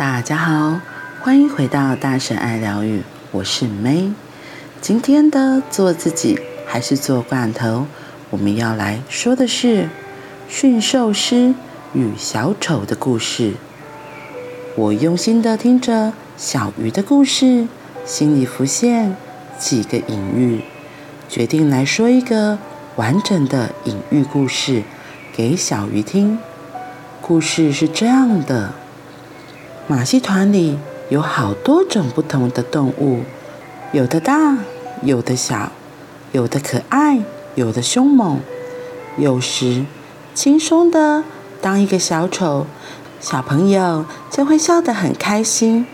大家好，欢迎回到大神爱疗愈，我是 May。今天的做自己还是做罐头，我们要来说的是驯兽师与小丑的故事。我用心的听着小鱼的故事，心里浮现几个隐喻，决定来说一个完整的隐喻故事给小鱼听。故事是这样的：马戏团里有好多种不同的动物，有的大，有的小，有的可爱，有的凶猛。有时轻松的当一个小丑。小朋友就会笑得很开心。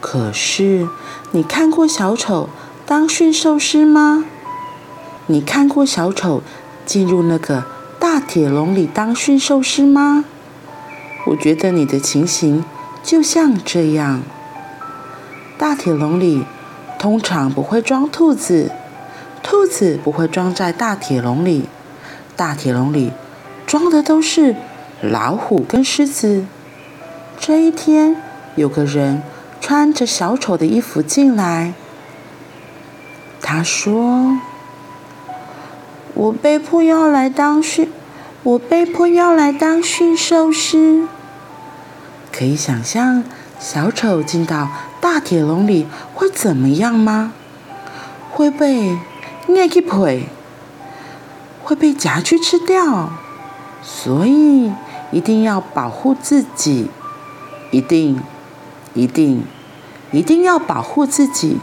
可是，你看过小丑当驯兽师吗？你看过小丑进入那个大铁笼里当驯兽师吗？我觉得你的情形就像这样。大铁笼里通常不会装兔子，兔子不会装在大铁笼里，大铁笼里装的都是。老虎跟狮子。这一天，有个人穿着小丑的衣服进来。他说：“我被迫要来当驯，我被迫要来当驯兽师。”可以想象小丑进到大铁笼里会怎么样吗？会被捏去腿，会被夹去吃掉。所以。一定要保护自己，一定，一定，一定要保护自己。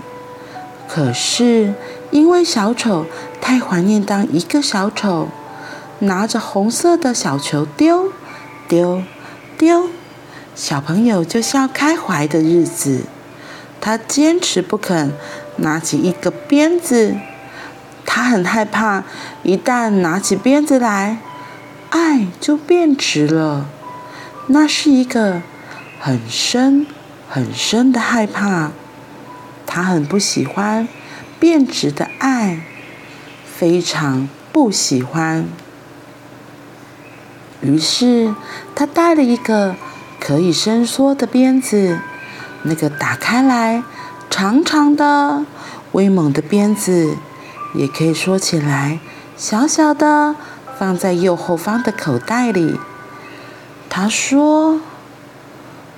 可是因为小丑太怀念当一个小丑，拿着红色的小球丢，丢，丢，小朋友就笑开怀的日子。他坚持不肯拿起一个鞭子，他很害怕，一旦拿起鞭子来。爱就变质了，那是一个很深很深的害怕。他很不喜欢变质的爱，非常不喜欢。于是他带了一个可以伸缩的鞭子，那个打开来长长的、威猛的鞭子，也可以缩起来小小的。放在右后方的口袋里。他说：“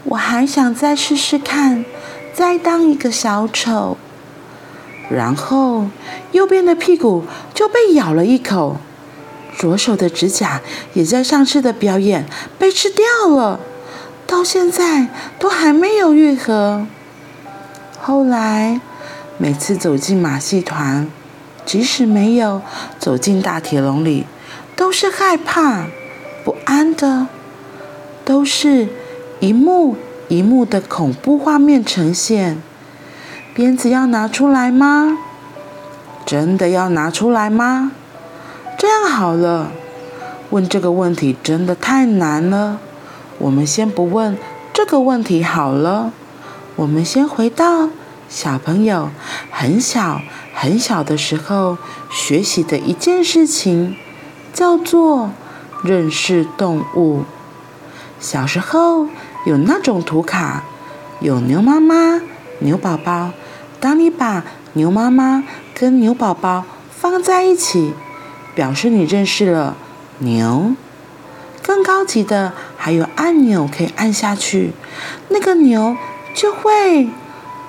我还想再试试看，再当一个小丑。”然后右边的屁股就被咬了一口，左手的指甲也在上次的表演被吃掉了，到现在都还没有愈合。后来每次走进马戏团，即使没有走进大铁笼里。都是害怕、不安的，都是一幕一幕的恐怖画面呈现。鞭子要拿出来吗？真的要拿出来吗？这样好了，问这个问题真的太难了。我们先不问这个问题好了。我们先回到小朋友很小很小的时候学习的一件事情。叫做认识动物。小时候有那种图卡，有牛妈妈、牛宝宝。当你把牛妈妈跟牛宝宝放在一起，表示你认识了牛。更高级的还有按钮可以按下去，那个牛就会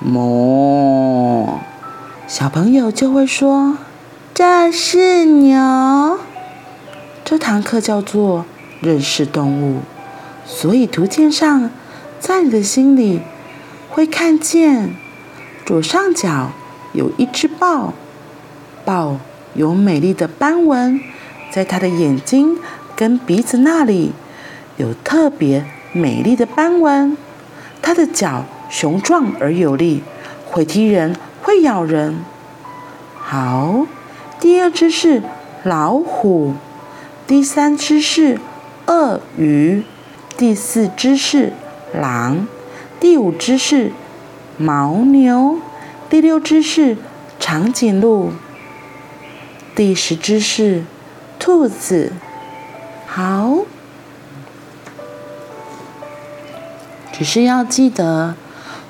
哞，小朋友就会说：“这是牛。”这堂课叫做认识动物，所以图鉴上，在你的心里会看见左上角有一只豹，豹有美丽的斑纹，在它的眼睛跟鼻子那里有特别美丽的斑纹，它的脚雄壮而有力，会踢人，会咬人。好，第二只是老虎。第三只是鳄鱼，第四只是狼，第五只是牦牛，第六只是长颈鹿，第十只是兔子。好，只是要记得，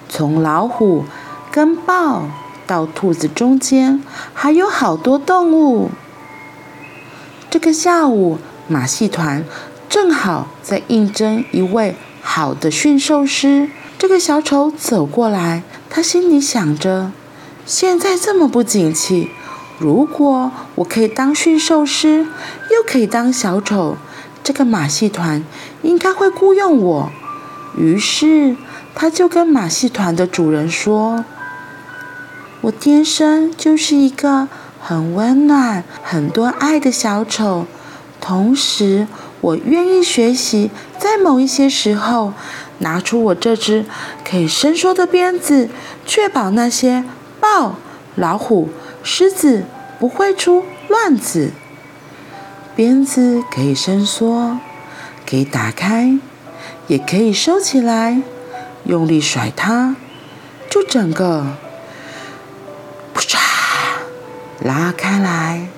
从老虎跟豹到兔子中间还有好多动物。这个下午，马戏团正好在应征一位好的驯兽师。这个小丑走过来，他心里想着：现在这么不景气，如果我可以当驯兽师，又可以当小丑，这个马戏团应该会雇佣我。于是，他就跟马戏团的主人说：“我天生就是一个很温暖、很多爱的小丑，同时，我愿意学习，在某一些时候，拿出我这只可以伸缩的鞭子，确保那些豹、老虎、狮子不会出乱子。鞭子可以伸缩，可以打开。”也可以收起来，用力甩它，就整个噗嚓拉开来。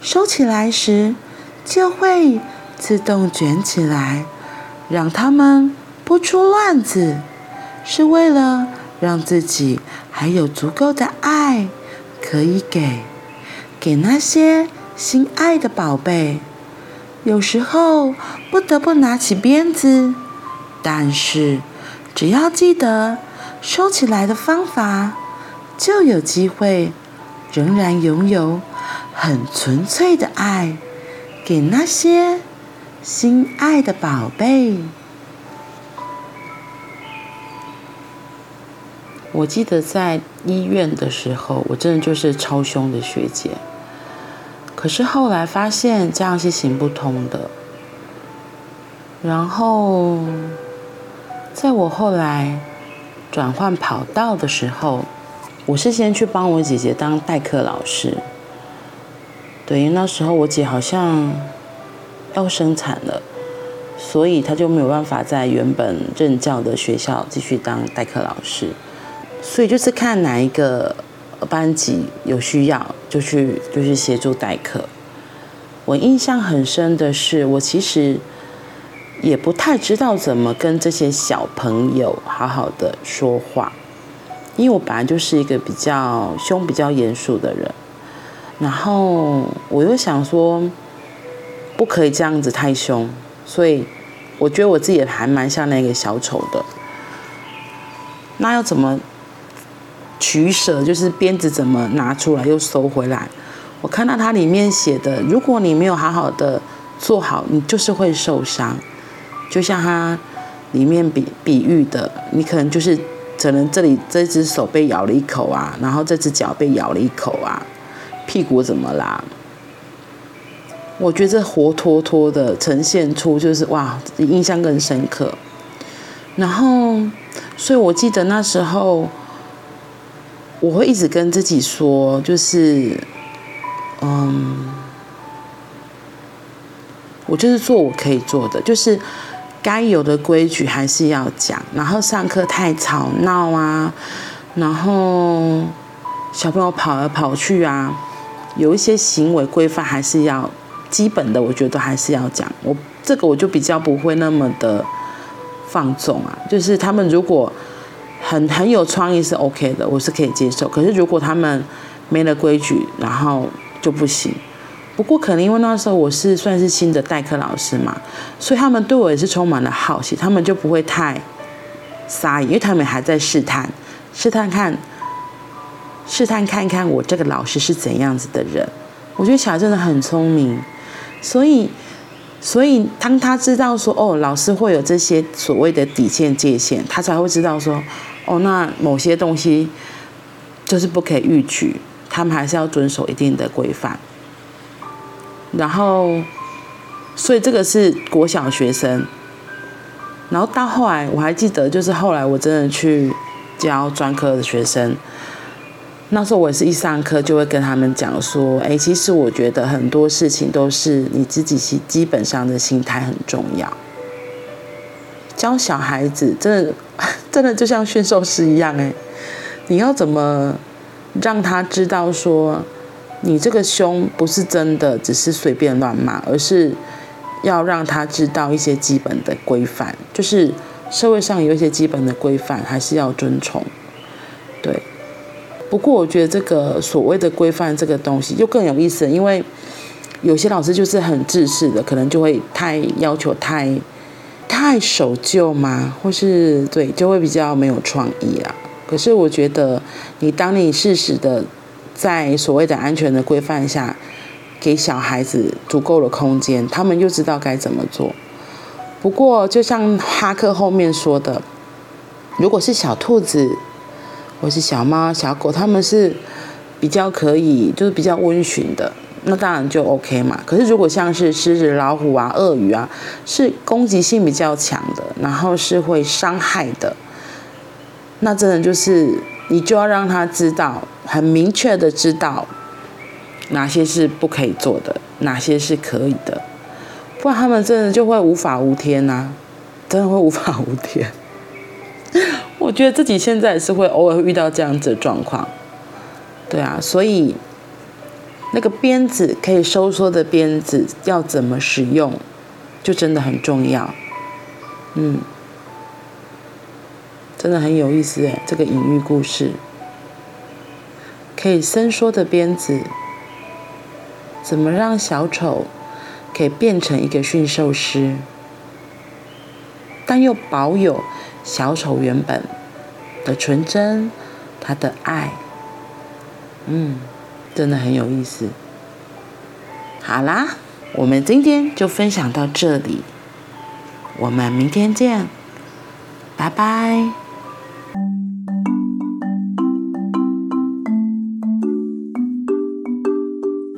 收起来时，就会自动卷起来，让它们不出乱子，是为了让自己还有足够的爱可以给给那些心爱的宝贝。有时候不得不拿起鞭子，但是只要记得收起来的方法，就有机会仍然拥有很纯粹的爱，给那些心爱的宝贝。我记得在医院的时候，我真的就是超凶的学姐。可是后来发现这样是行不通的。然后，在我后来转换跑道的时候，我是先去帮我姐姐当代课老师。对，那时候我姐好像要生产了，所以她就没有办法在原本任教的学校继续当代课老师。所以就是看哪一个。班级有需要就去就去协助代课。我印象很深的是，我其实也不太知道怎么跟这些小朋友好好的说话，因为我本来就是一个比较凶、比较严肃的人。然后我又想说，不可以这样子太凶，所以我觉得我自己还蛮像那个小丑的。那要怎么？取舍就是鞭子怎么拿出来又收回来。我看到它里面写的，如果你没有好好的做好，你就是会受伤。就像它里面比比喻的，你可能就是可能这里这只手被咬了一口啊，然后这只脚被咬了一口啊，屁股怎么啦？我觉得活脱脱的呈现出就是哇，印象更深刻。然后，所以我记得那时候。我会一直跟自己说，就是，嗯，我就是做我可以做的，就是该有的规矩还是要讲。然后上课太吵闹啊，然后小朋友跑来跑去啊，有一些行为规范还是要基本的，我觉得还是要讲。我这个我就比较不会那么的放纵啊，就是他们如果。很很有创意是 OK 的，我是可以接受。可是如果他们没了规矩，然后就不行。不过可能因为那时候我是算是新的代课老师嘛，所以他们对我也是充满了好奇，他们就不会太撒野，因为他们还在试探，试探看，试探看看我这个老师是怎样子的人。我觉得小孩真的很聪明，所以。所以，当他知道说，哦，老师会有这些所谓的底线界限，他才会知道说，哦，那某些东西就是不可以逾矩，他们还是要遵守一定的规范。然后，所以这个是国小学生。然后到后来，我还记得，就是后来我真的去教专科的学生。那时候我也是一上课就会跟他们讲说，哎，其实我觉得很多事情都是你自己基基本上的心态很重要。教小孩子真的真的就像驯兽师一样，哎，你要怎么让他知道说，你这个凶不是真的只是随便乱骂，而是要让他知道一些基本的规范，就是社会上有一些基本的规范还是要遵从。对，不过我觉得这个所谓的规范这个东西就更有意思，因为有些老师就是很自私的，可能就会太要求太太守旧嘛，或是对，就会比较没有创意啦。可是我觉得，你当你适时的在所谓的安全的规范下，给小孩子足够的空间，他们就知道该怎么做。不过，就像哈克后面说的，如果是小兔子，或是小猫、小狗，他们是比较可以，就是比较温驯的，那当然就 OK 嘛。可是如果像是狮子、老虎啊、鳄鱼啊，是攻击性比较强的，然后是会伤害的，那真的就是你就要让他知道，很明确的知道。哪些是不可以做的，哪些是可以的，不然他们真的就会无法无天呐、真的会无法无天。我觉得自己现在也是会偶尔遇到这样子的状况，对啊，所以那个鞭子可以收缩的鞭子要怎么使用，就真的很重要。嗯，真的很有意思哎，这个隐喻故事，可以伸缩的鞭子。怎么让小丑可以变成一个驯兽师，但又保有小丑原本的纯真，他的爱，嗯，真的很有意思。好啦，我们今天就分享到这里，我们明天见，拜拜。